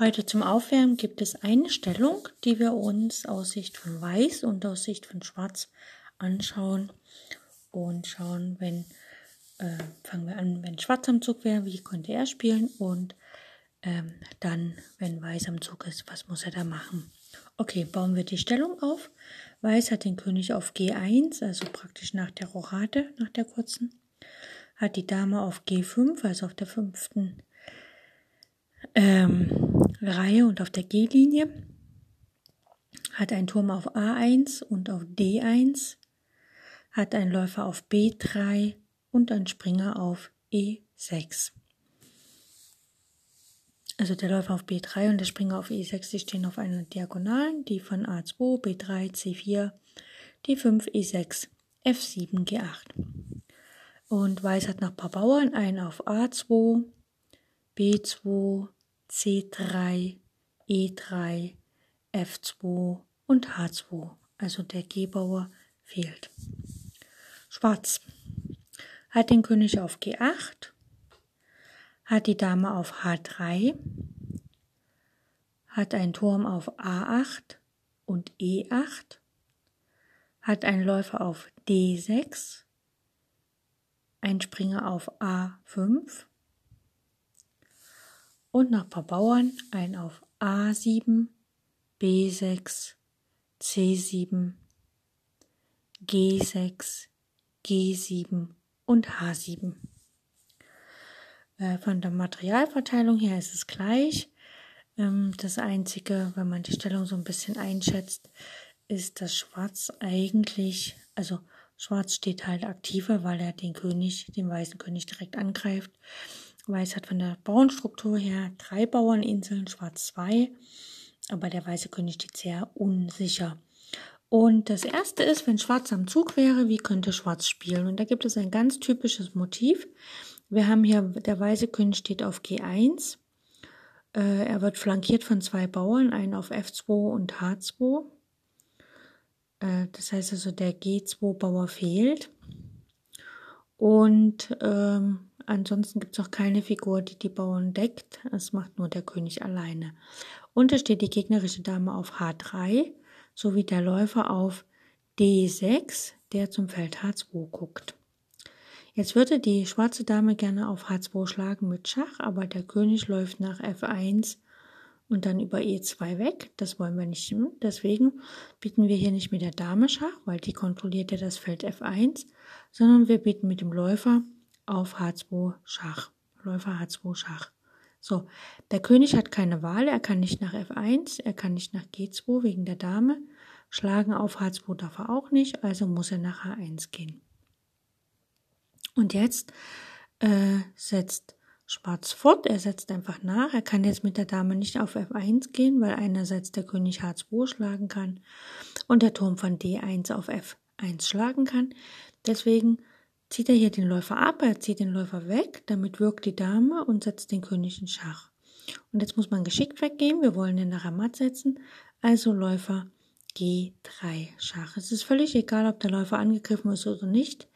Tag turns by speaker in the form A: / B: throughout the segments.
A: Heute zum Aufwärmen gibt es eine Stellung, die wir uns aus Sicht von Weiß und aus Sicht von Schwarz anschauen und schauen, wenn äh, fangen wir an, wenn Schwarz am Zug wäre, wie könnte er spielen und ähm, dann, wenn Weiß am Zug ist, was muss er da machen? Okay, bauen wir die Stellung auf. Weiß hat den König auf G1, also praktisch nach der Rochade, nach der kurzen. Hat die Dame auf G5, also auf der fünften ähm, Reihe und auf der G-Linie. Hat einen Turm auf A1 und auf D1. Hat einen Läufer auf B3 und einen Springer auf E6. Also der Läufer auf B3 und der Springer auf E6, die stehen auf einer Diagonalen, die von A2, B3, C4, D5, E6, F7, G8. Und Weiß hat ein paar Bauern, einen auf A2, B2, C3, E3, F2 und H2. Also der G-Bauer fehlt. Schwarz hat den König auf G8, hat die Dame auf H3, hat einen Turm auf A8 und E8, hat einen Läufer auf D6, ein Springer auf A5 und nach paar Bauern ein auf A7, B6, C7, G6, G7 und H7. Äh, von der Materialverteilung her ist es gleich. Ähm, das Einzige, wenn man die Stellung so ein bisschen einschätzt, ist, dass Schwarz eigentlich, also Schwarz steht halt aktiver, weil er den König, den weißen König direkt angreift. Weiß hat von der Bauernstruktur her drei Bauerninseln, Schwarz zwei, aber der weiße König steht sehr unsicher. Und das erste ist, wenn Schwarz am Zug wäre, wie könnte Schwarz spielen? Und da gibt es ein ganz typisches Motiv. Wir haben hier, der weiße König steht auf G1. Äh, er wird flankiert von zwei Bauern, einen auf F2 und H2. Äh, das heißt also, der G2-Bauer fehlt. Und ähm, Ansonsten gibt es auch keine Figur, die die Bauern deckt. Es macht nur der König alleine. Und es steht die gegnerische Dame auf H3 sowie der Läufer auf D6, der zum Feld H2 guckt. Jetzt würde die schwarze Dame gerne auf H2 schlagen mit Schach, aber der König läuft nach F1 und dann über E2 weg. Das wollen wir nicht. Deswegen bieten wir hier nicht mit der Dame Schach, weil die kontrolliert ja das Feld F1, sondern wir bieten mit dem Läufer auf H2 Schach. Läufer H2 Schach. So, der König hat keine Wahl, er kann nicht nach F1, er kann nicht nach G2 wegen der Dame. Schlagen auf H2 darf er auch nicht, also muss er nach H1 gehen. Und jetzt äh, setzt Schwarz fort, er setzt einfach nach. Er kann jetzt mit der Dame nicht auf F1 gehen, weil einerseits der König H2 schlagen kann und der Turm von D1 auf F1 schlagen kann. Deswegen zieht er hier den Läufer ab, er zieht den Läufer weg, damit wirkt die Dame und setzt den König in Schach. Und jetzt muss man geschickt weggehen, wir wollen den nachher matt setzen, also Läufer G3 Schach. Es ist völlig egal, ob der Läufer angegriffen ist oder nicht.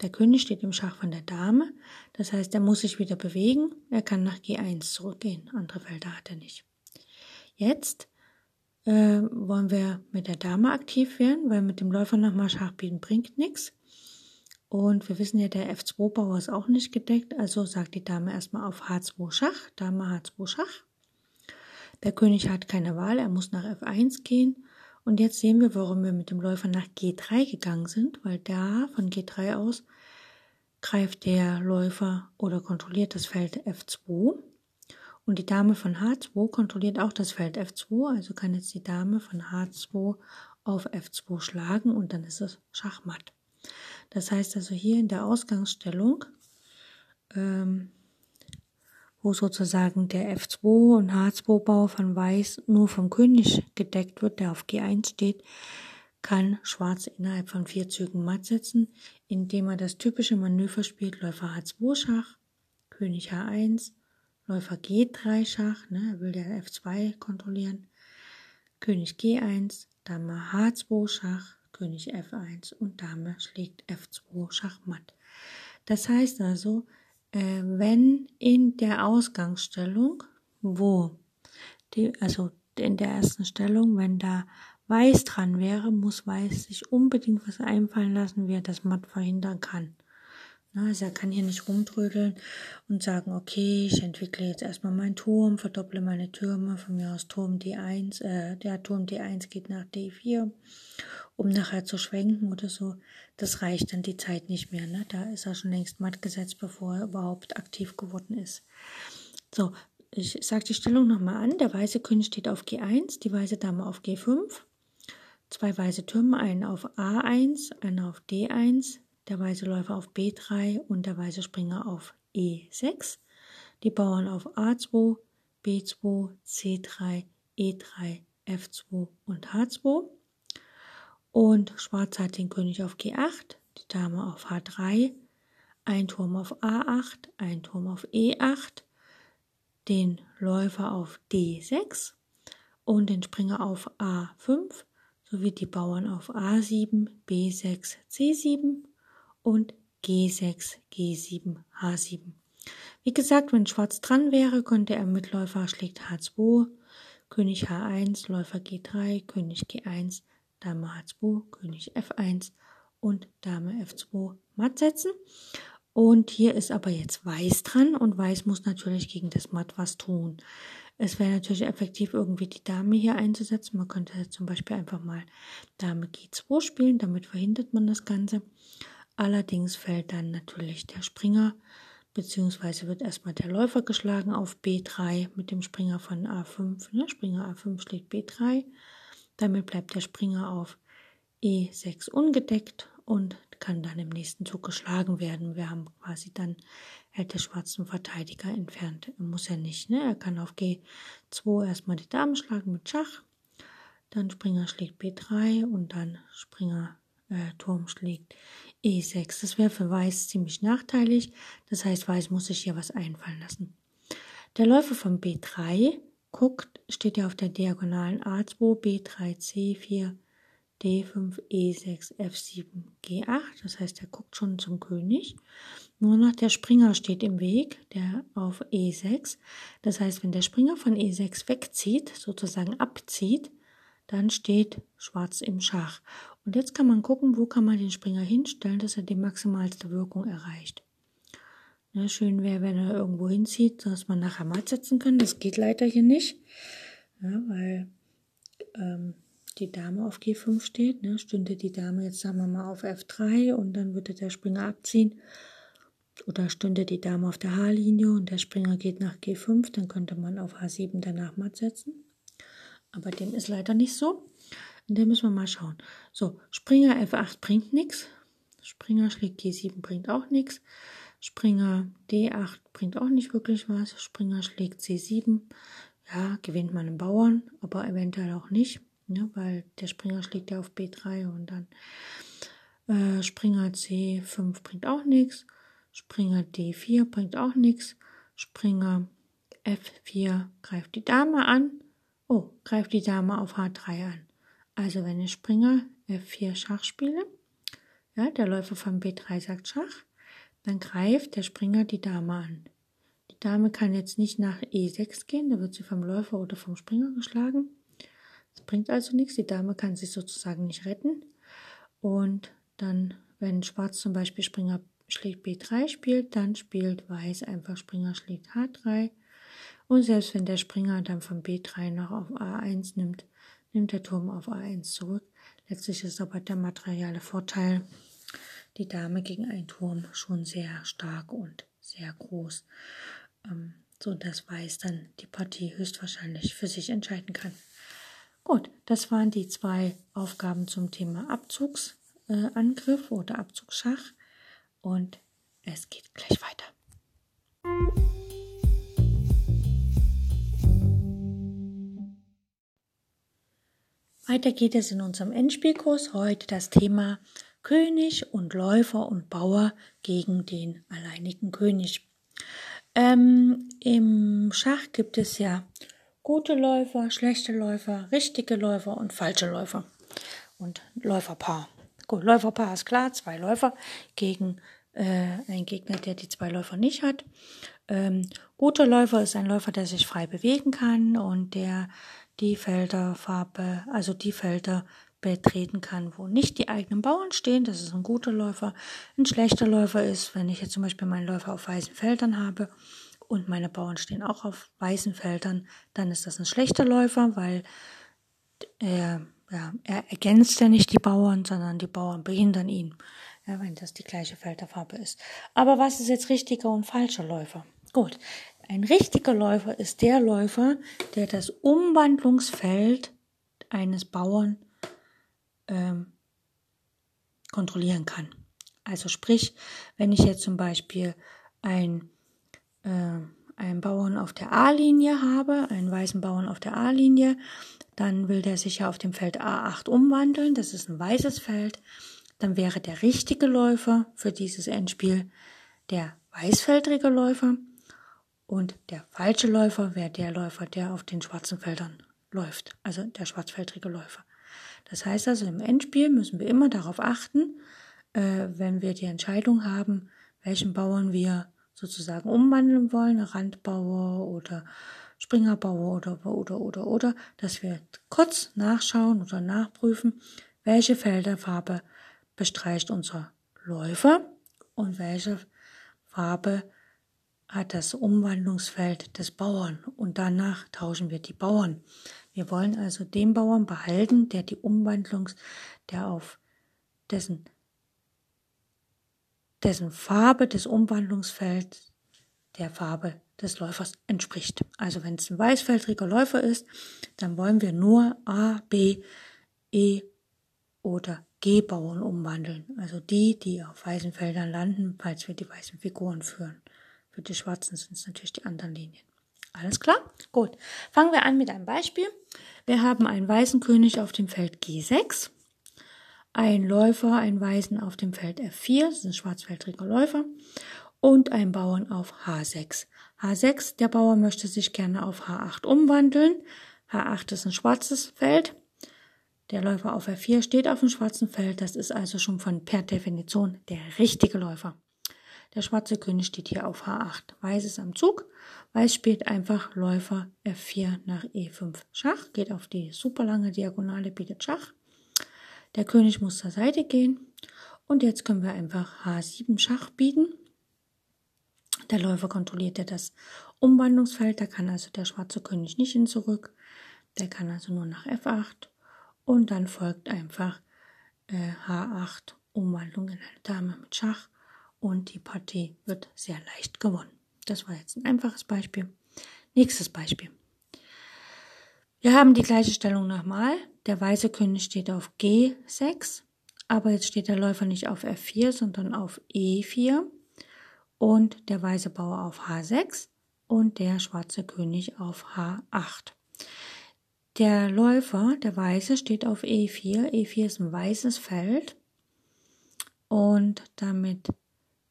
A: Der König steht im Schach von der Dame, das heißt, er muss sich wieder bewegen, er kann nach G1 zurückgehen, andere Felder hat er nicht. Jetzt äh, wollen wir mit der Dame aktiv werden, weil mit dem Läufer nochmal Schach bieten bringt nichts. Und wir wissen ja, der F2-Bauer ist auch nicht gedeckt, also sagt die Dame erstmal auf H2 Schach, Dame H2 Schach. Der König hat keine Wahl, er muss nach F1 gehen. Und jetzt sehen wir, warum wir mit dem Läufer nach G3 gegangen sind, weil da von G3 aus greift der Läufer oder kontrolliert das Feld F2. Und die Dame von H2 kontrolliert auch das Feld F2, also kann jetzt die Dame von H2 auf F2 schlagen und dann ist es Schachmatt. Das heißt also hier in der Ausgangsstellung, ähm, wo sozusagen der F2 und H2-Bau von Weiß nur vom König gedeckt wird, der auf G1 steht, kann Schwarz innerhalb von vier Zügen matt setzen, indem er das typische Manöver spielt, Läufer H2 Schach, König H1, Läufer G3 Schach, ne, er will der F2 kontrollieren, König G1, Dame H2 Schach, König F1 und Dame schlägt F2 Schachmatt. Das heißt also, äh, wenn in der Ausgangsstellung, wo die, also in der ersten Stellung, wenn da Weiß dran wäre, muss Weiß sich unbedingt was einfallen lassen, wie er das Matt verhindern kann. Also er kann hier nicht rumtrödeln und sagen, okay, ich entwickle jetzt erstmal meinen Turm, verdopple meine Türme, von mir aus Turm D1, äh, der Turm D1 geht nach D4, um nachher zu schwenken oder so. Das reicht dann die Zeit nicht mehr. Ne? Da ist er schon längst matt gesetzt, bevor er überhaupt aktiv geworden ist. So, ich sage die Stellung nochmal an. Der weiße König steht auf G1, die weiße Dame auf G5, zwei weiße Türme, einen auf A1, einer auf D1, der weiße Läufer auf B3 und der weiße Springer auf E6, die Bauern auf A2, B2, C3, E3, F2 und H2. Und Schwarz hat den König auf G8, die Dame auf H3, ein Turm auf A8, ein Turm auf E8, den Läufer auf D6 und den Springer auf A5 sowie die Bauern auf A7, B6, C7 und G6, G7, H7. Wie gesagt, wenn Schwarz dran wäre, könnte er mit Läufer schlägt H2, König H1, Läufer G3, König G1, Dame H2, König F1 und Dame F2 matt setzen. Und hier ist aber jetzt Weiß dran und Weiß muss natürlich gegen das Matt was tun. Es wäre natürlich effektiv, irgendwie die Dame hier einzusetzen. Man könnte zum Beispiel einfach mal Dame G2 spielen, damit verhindert man das Ganze. Allerdings fällt dann natürlich der Springer, beziehungsweise wird erstmal der Läufer geschlagen auf B3 mit dem Springer von A5. Ne? Springer A5 schlägt B3. Damit bleibt der Springer auf E6 ungedeckt und kann dann im nächsten Zug geschlagen werden. Wir haben quasi dann hält der schwarzen Verteidiger entfernt. Er muss ja nicht, ne? Er kann auf G2 erstmal die Dame schlagen mit Schach, dann Springer schlägt B3 und dann Springer äh, Turm schlägt E6. Das wäre für Weiß ziemlich nachteilig. Das heißt, Weiß muss sich hier was einfallen lassen. Der Läufer von B3 guckt, steht ja auf der Diagonalen A2, B3, C4, D5, E6, F7, G8. Das heißt, er guckt schon zum König. Nur noch der Springer steht im Weg, der auf E6. Das heißt, wenn der Springer von E6 wegzieht, sozusagen abzieht, dann steht Schwarz im Schach. Und jetzt kann man gucken, wo kann man den Springer hinstellen, dass er die maximalste Wirkung erreicht. Ja, schön wäre, wenn er irgendwo hinzieht, dass man nachher matt setzen kann. Das geht leider hier nicht, ja, weil ähm, die Dame auf G5 steht. Ne? Stünde die Dame jetzt, sagen wir mal, auf F3 und dann würde der Springer abziehen. Oder stünde die Dame auf der H-Linie und der Springer geht nach G5, dann könnte man auf H7 danach matt setzen. Aber dem ist leider nicht so. Und da müssen wir mal schauen. So, Springer F8 bringt nichts. Springer schlägt G7 bringt auch nichts. Springer D8 bringt auch nicht wirklich was. Springer schlägt C7. Ja, gewinnt man einen Bauern, aber eventuell auch nicht, ne, weil der Springer schlägt ja auf B3 und dann äh, Springer C5 bringt auch nichts. Springer D4 bringt auch nichts. Springer F4 greift die Dame an. Oh, greift die Dame auf H3 an. Also wenn ich Springer F4 Schach spiele, ja, der Läufer von B3 sagt Schach, dann greift der Springer die Dame an. Die Dame kann jetzt nicht nach E6 gehen, da wird sie vom Läufer oder vom Springer geschlagen. Das bringt also nichts, die Dame kann sich sozusagen nicht retten. Und dann, wenn Schwarz zum Beispiel Springer schlägt B3 spielt, dann spielt Weiß einfach Springer schlägt H3. Und selbst wenn der Springer dann von B3 noch auf A1 nimmt, nimmt der Turm auf A1 zurück. Letztlich ist aber der materielle Vorteil, die Dame gegen einen Turm schon sehr stark und sehr groß, ähm, so dass Weiß dann die Partie höchstwahrscheinlich für sich entscheiden kann. Gut, das waren die zwei Aufgaben zum Thema Abzugsangriff äh, oder Abzugsschach und es geht gleich weiter. Weiter geht es in unserem Endspielkurs. Heute das Thema König und Läufer und Bauer gegen den alleinigen König. Ähm, Im Schach gibt es ja gute Läufer, schlechte Läufer, richtige Läufer und falsche Läufer und Läuferpaar. Gut, Läuferpaar ist klar, zwei Läufer gegen äh, einen Gegner, der die zwei Läufer nicht hat. Ähm, guter Läufer ist ein Läufer, der sich frei bewegen kann und der die Felderfarbe, also die Felder betreten kann, wo nicht die eigenen Bauern stehen. Das ist ein guter Läufer. Ein schlechter Läufer ist, wenn ich jetzt zum Beispiel meinen Läufer auf weißen Feldern habe und meine Bauern stehen auch auf weißen Feldern, dann ist das ein schlechter Läufer, weil er, ja, er ergänzt ja nicht die Bauern, sondern die Bauern behindern ihn, ja, wenn das die gleiche Felderfarbe ist. Aber was ist jetzt richtiger und falscher Läufer? Gut, ein richtiger Läufer ist der Läufer, der das Umwandlungsfeld eines Bauern ähm, kontrollieren kann. Also sprich, wenn ich jetzt zum Beispiel ein, äh, einen Bauern auf der A-Linie habe, einen weißen Bauern auf der A-Linie, dann will der sich ja auf dem Feld A8 umwandeln. Das ist ein weißes Feld. Dann wäre der richtige Läufer für dieses Endspiel der weißfeldrige Läufer. Und der falsche Läufer wäre der Läufer, der auf den schwarzen Feldern läuft. Also der schwarzfeldrige Läufer. Das heißt also, im Endspiel müssen wir immer darauf achten, äh, wenn wir die Entscheidung haben, welchen Bauern wir sozusagen umwandeln wollen, Randbauer oder Springerbauer oder, oder, oder, oder, dass wir kurz nachschauen oder nachprüfen, welche Felderfarbe bestreicht unser Läufer und welche Farbe hat das Umwandlungsfeld des Bauern und danach tauschen wir die Bauern. Wir wollen also den Bauern behalten, der die Umwandlungs, der auf dessen, dessen Farbe des Umwandlungsfelds der Farbe des Läufers entspricht. Also wenn es ein weißfeldriger Läufer ist, dann wollen wir nur A, B, E oder G Bauern umwandeln. Also die, die auf weißen Feldern landen, falls wir die weißen Figuren führen. Für die schwarzen sind es natürlich die anderen Linien. Alles klar? Gut. Fangen wir an mit einem Beispiel. Wir haben einen weißen König auf dem Feld G6, einen Läufer, einen weißen auf dem Feld F4, das ist ein schwarzfeldriger Läufer, und einen Bauern auf H6. H6, der Bauer möchte sich gerne auf H8 umwandeln. H8 ist ein schwarzes Feld. Der Läufer auf F4 steht auf dem schwarzen Feld. Das ist also schon von per Definition der richtige Läufer. Der schwarze König steht hier auf H8. Weiß ist am Zug. Weiß spielt einfach Läufer F4 nach E5 Schach, geht auf die super lange Diagonale, bietet Schach. Der König muss zur Seite gehen. Und jetzt können wir einfach H7 Schach bieten. Der Läufer kontrolliert ja das Umwandlungsfeld, da kann also der schwarze König nicht hin zurück. Der kann also nur nach F8. Und dann folgt einfach äh, H8 Umwandlung in eine Dame mit Schach und die Partie wird sehr leicht gewonnen. Das war jetzt ein einfaches Beispiel. Nächstes Beispiel. Wir haben die gleiche Stellung nochmal. Der weiße König steht auf G6, aber jetzt steht der Läufer nicht auf F4, sondern auf E4 und der weiße Bauer auf H6 und der schwarze König auf H8. Der Läufer, der weiße, steht auf E4. E4 ist ein weißes Feld und damit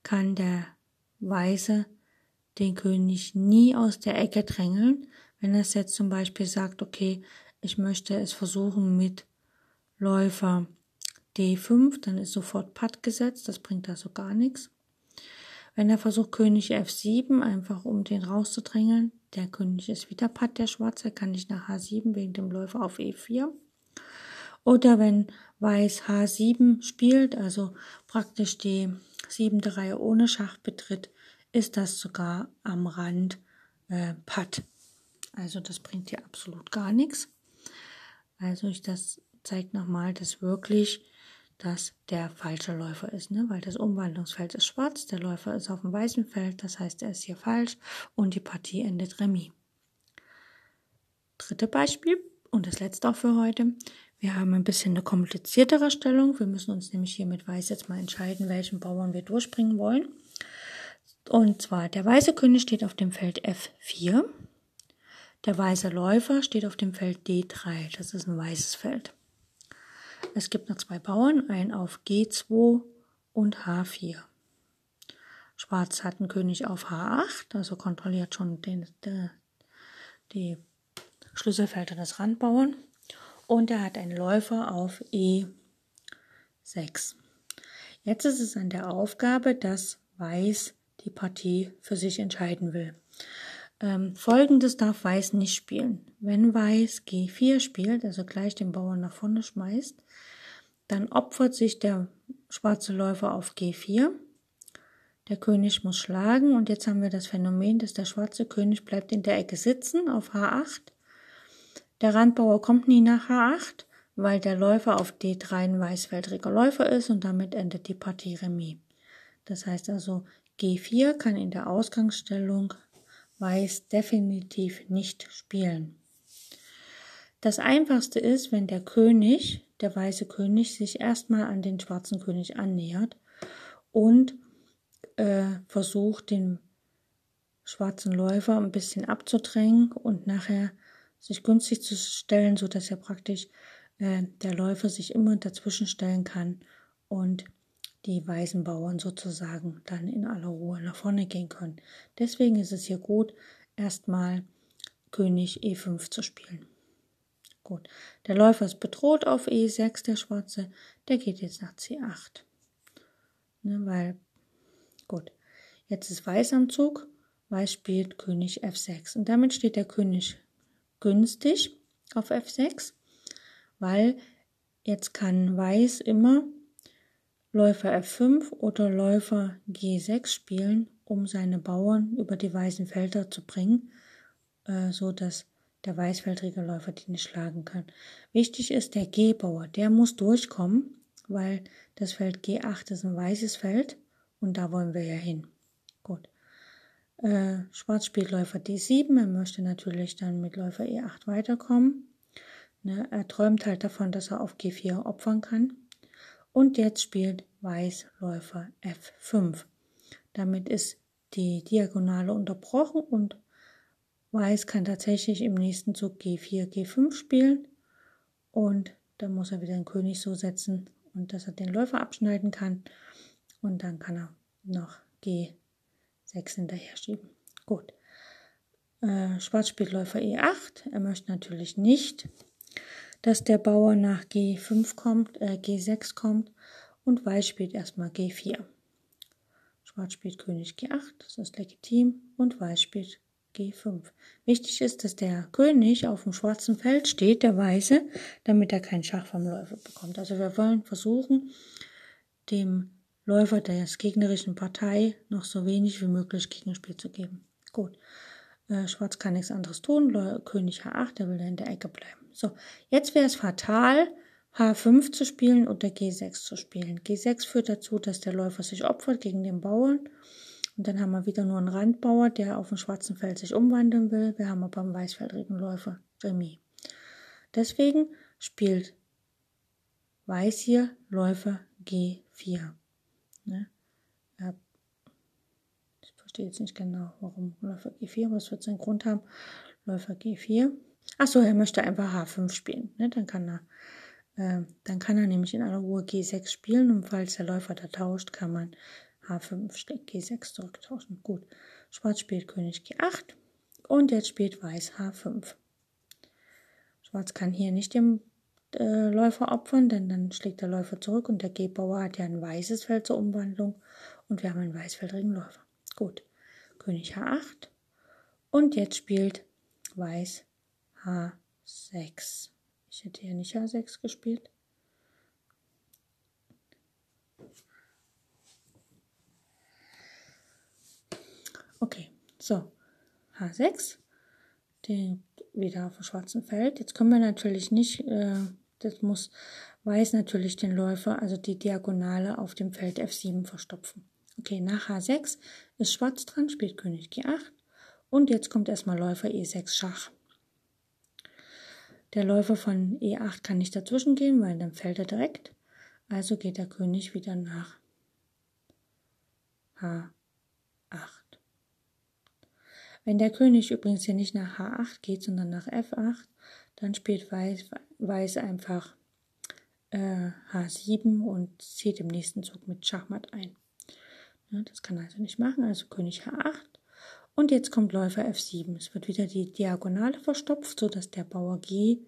A: kann der Weiße den König nie aus der Ecke drängeln. Wenn er jetzt zum Beispiel sagt, okay, ich möchte es versuchen mit Läufer D5, dann ist sofort Patt gesetzt, das bringt also gar nichts. Wenn er versucht König F7, einfach um den rauszudrängeln, der König ist wieder Patt, der Schwarze, kann nicht nach H7 wegen dem Läufer auf E4. Oder wenn Weiß H7 spielt, also praktisch die siebente Reihe ohne Schach betritt, ist das sogar am Rand äh, Patt. Also das bringt hier absolut gar nichts. Also ich, das zeigt nochmal, dass wirklich das der falsche Läufer ist, ne? weil das Umwandlungsfeld ist schwarz, der Läufer ist auf dem weißen Feld, das heißt, er ist hier falsch und die Partie endet Remis. Dritte Beispiel und das letzte auch für heute. Wir haben ein bisschen eine kompliziertere Stellung. Wir müssen uns nämlich hier mit Weiß jetzt mal entscheiden, welchen Bauern wir durchbringen wollen. Und zwar der weiße König steht auf dem Feld F4. Der weiße Läufer steht auf dem Feld D3. Das ist ein weißes Feld. Es gibt noch zwei Bauern, einen auf G2 und H4. Schwarz hat einen König auf H8, also kontrolliert schon den, die, die Schlüsselfelder des Randbauern. Und er hat einen Läufer auf E6. Jetzt ist es an der Aufgabe, dass Weiß die Partie für sich entscheiden will. Ähm, Folgendes darf Weiß nicht spielen. Wenn Weiß G4 spielt, also gleich den Bauern nach vorne schmeißt, dann opfert sich der schwarze Läufer auf G4. Der König muss schlagen und jetzt haben wir das Phänomen, dass der schwarze König bleibt in der Ecke sitzen auf H8. Der Randbauer kommt nie nach H8, weil der Läufer auf D3 ein weißfeldriger Läufer ist und damit endet die Partie Remis. Das heißt also, G4 kann in der Ausgangsstellung Weiß definitiv nicht spielen. Das einfachste ist, wenn der König, der weiße König, sich erstmal an den schwarzen König annähert und äh, versucht, den schwarzen Läufer ein bisschen abzudrängen und nachher sich günstig zu stellen, so dass er praktisch äh, der Läufer sich immer dazwischen stellen kann und die weißen Bauern sozusagen dann in aller Ruhe nach vorne gehen können. Deswegen ist es hier gut, erstmal König E5 zu spielen. Gut, der Läufer ist bedroht auf E6, der Schwarze, der geht jetzt nach C8. Ne, weil, gut, jetzt ist Weiß am Zug, Weiß spielt König F6 und damit steht der König günstig auf F6, weil jetzt kann Weiß immer Läufer F5 oder Läufer G6 spielen, um seine Bauern über die weißen Felder zu bringen, äh, so dass der weißfeldrige Läufer die nicht schlagen kann. Wichtig ist der G-Bauer, der muss durchkommen, weil das Feld G8 ist ein weißes Feld und da wollen wir ja hin. Gut. Äh, Schwarz spielt Läufer D7, er möchte natürlich dann mit Läufer E8 weiterkommen. Ne, er träumt halt davon, dass er auf G4 opfern kann. Und jetzt spielt Weiß Läufer F5. Damit ist die Diagonale unterbrochen und Weiß kann tatsächlich im nächsten Zug G4, G5 spielen und dann muss er wieder den König so setzen und dass er den Läufer abschneiden kann und dann kann er noch G6 hinterher schieben. Gut. Äh, Schwarz spielt Läufer E8. Er möchte natürlich nicht dass der Bauer nach G5 kommt, äh, G6 kommt und Weiß spielt erstmal G4. Schwarz spielt König G8, das ist legitim, und Weiß spielt G5. Wichtig ist, dass der König auf dem schwarzen Feld steht, der Weiße, damit er keinen Schach vom Läufer bekommt. Also wir wollen versuchen, dem Läufer der gegnerischen Partei noch so wenig wie möglich Gegenspiel zu geben. Gut. Äh, Schwarz kann nichts anderes tun. König H8, der will da in der Ecke bleiben. So, jetzt wäre es fatal, H5 zu spielen oder G6 zu spielen. G6 führt dazu, dass der Läufer sich opfert gegen den Bauern. Und dann haben wir wieder nur einen Randbauer, der auf dem schwarzen Feld sich umwandeln will. Wir haben aber einen weißfeldrigen Läufer Remis. Deswegen spielt Weiß hier Läufer G4. Ne? Verstehe jetzt nicht genau, warum Läufer G4, aber es wird seinen Grund haben. Läufer G4. Achso, er möchte einfach H5 spielen. Ne? Dann kann er äh, dann kann er nämlich in aller Ruhe G6 spielen und falls der Läufer da tauscht, kann man H5 G6 zurücktauschen. Gut, Schwarz spielt König G8 und jetzt spielt Weiß H5. Schwarz kann hier nicht den äh, Läufer opfern, denn dann schlägt der Läufer zurück und der G-Bauer hat ja ein weißes Feld zur Umwandlung und wir haben einen weißfeldrigen Läufer. Gut, König H8 und jetzt spielt Weiß H6. Ich hätte hier nicht H6 gespielt. Okay, so. H6. Den wieder auf dem schwarzen Feld. Jetzt können wir natürlich nicht, äh, das muss Weiß natürlich den Läufer, also die Diagonale auf dem Feld F7 verstopfen. Okay, nach H6 ist Schwarz dran, spielt König G8. Und jetzt kommt erstmal Läufer E6 Schach. Der Läufer von E8 kann nicht dazwischen gehen, weil dann fällt er direkt. Also geht der König wieder nach H8. Wenn der König übrigens hier nicht nach H8 geht, sondern nach F8, dann spielt Weiß, Weiß einfach äh, H7 und zieht im nächsten Zug mit Schachmatt ein. Ja, das kann er also nicht machen, also König H8. Und jetzt kommt Läufer F7. Es wird wieder die Diagonale verstopft, sodass der Bauer G,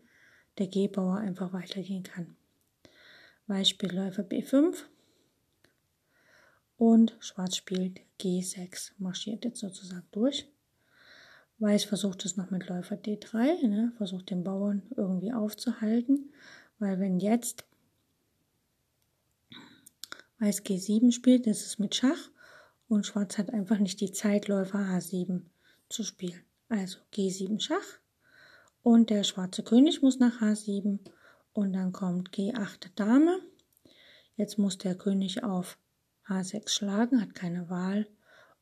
A: der G-Bauer einfach weitergehen kann. Beispiel Läufer B5. Und Schwarz spielt G6, marschiert jetzt sozusagen durch. Weiß versucht es noch mit Läufer D3, ne, versucht den Bauern irgendwie aufzuhalten, weil wenn jetzt Weiß G7 spielt, ist es mit Schach und Schwarz hat einfach nicht die Zeit, Läufer H7 zu spielen. Also G7 Schach und der schwarze König muss nach H7 und dann kommt G8 Dame. Jetzt muss der König auf H6 schlagen, hat keine Wahl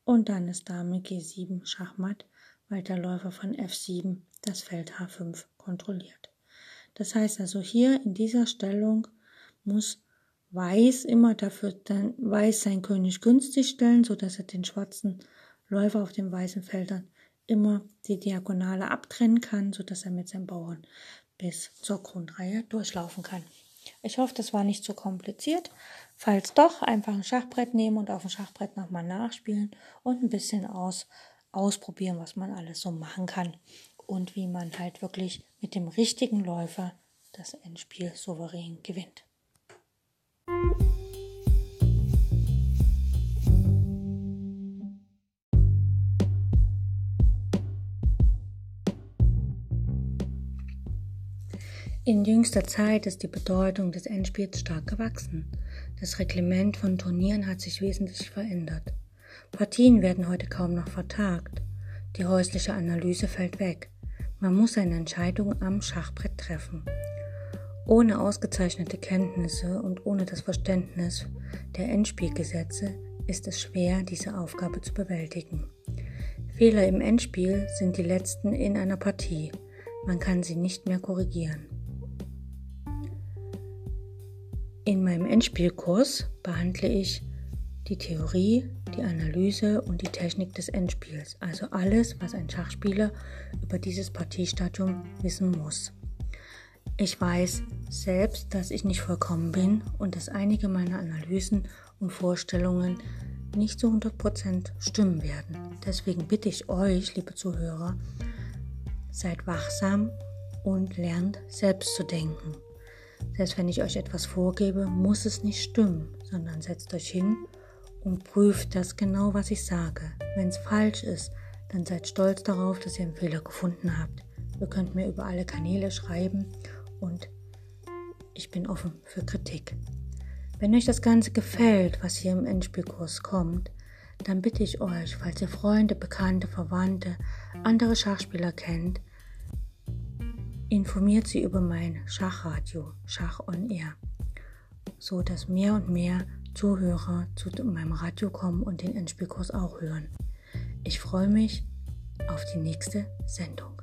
A: und dann ist Dame G7 Schachmatt weil der Läufer von F7 das Feld H5 kontrolliert. Das heißt also hier in dieser Stellung muss Weiß immer dafür dann Weiß sein König günstig stellen, so dass er den schwarzen Läufer auf den weißen Feldern immer die Diagonale abtrennen kann, so dass er mit seinen Bauern bis zur Grundreihe durchlaufen kann. Ich hoffe, das war nicht zu kompliziert. Falls doch, einfach ein Schachbrett nehmen und auf dem Schachbrett nochmal nachspielen und ein bisschen aus ausprobieren, was man alles so machen kann und wie man halt wirklich mit dem richtigen Läufer das Endspiel souverän gewinnt. In jüngster Zeit ist die Bedeutung des Endspiels stark gewachsen. Das Reglement von Turnieren hat sich wesentlich verändert. Partien werden heute kaum noch vertagt. Die häusliche Analyse fällt weg. Man muss seine Entscheidung am Schachbrett treffen. Ohne ausgezeichnete Kenntnisse und ohne das Verständnis der Endspielgesetze ist es schwer, diese Aufgabe zu bewältigen. Fehler im Endspiel sind die letzten in einer Partie. Man kann sie nicht mehr korrigieren. In meinem Endspielkurs behandle ich die Theorie, die Analyse und die Technik des Endspiels, also alles, was ein Schachspieler über dieses Partiestadium wissen muss. Ich weiß selbst, dass ich nicht vollkommen bin und dass einige meiner Analysen und Vorstellungen nicht zu 100% stimmen werden. Deswegen bitte ich euch, liebe Zuhörer, seid wachsam und lernt selbst zu denken. Selbst wenn ich euch etwas vorgebe, muss es nicht stimmen, sondern setzt euch hin und prüft das genau, was ich sage. Wenn es falsch ist, dann seid stolz darauf, dass ihr einen Fehler gefunden habt. Ihr könnt mir über alle Kanäle schreiben und ich bin offen für Kritik. Wenn euch das Ganze gefällt, was hier im Endspielkurs kommt, dann bitte ich euch, falls ihr Freunde, Bekannte, Verwandte, andere Schachspieler kennt, informiert sie über mein Schachradio, Schach on Air, so dass mehr und mehr Zuhörer zu meinem Radio kommen und den Endspielkurs auch hören. Ich freue mich auf die nächste Sendung.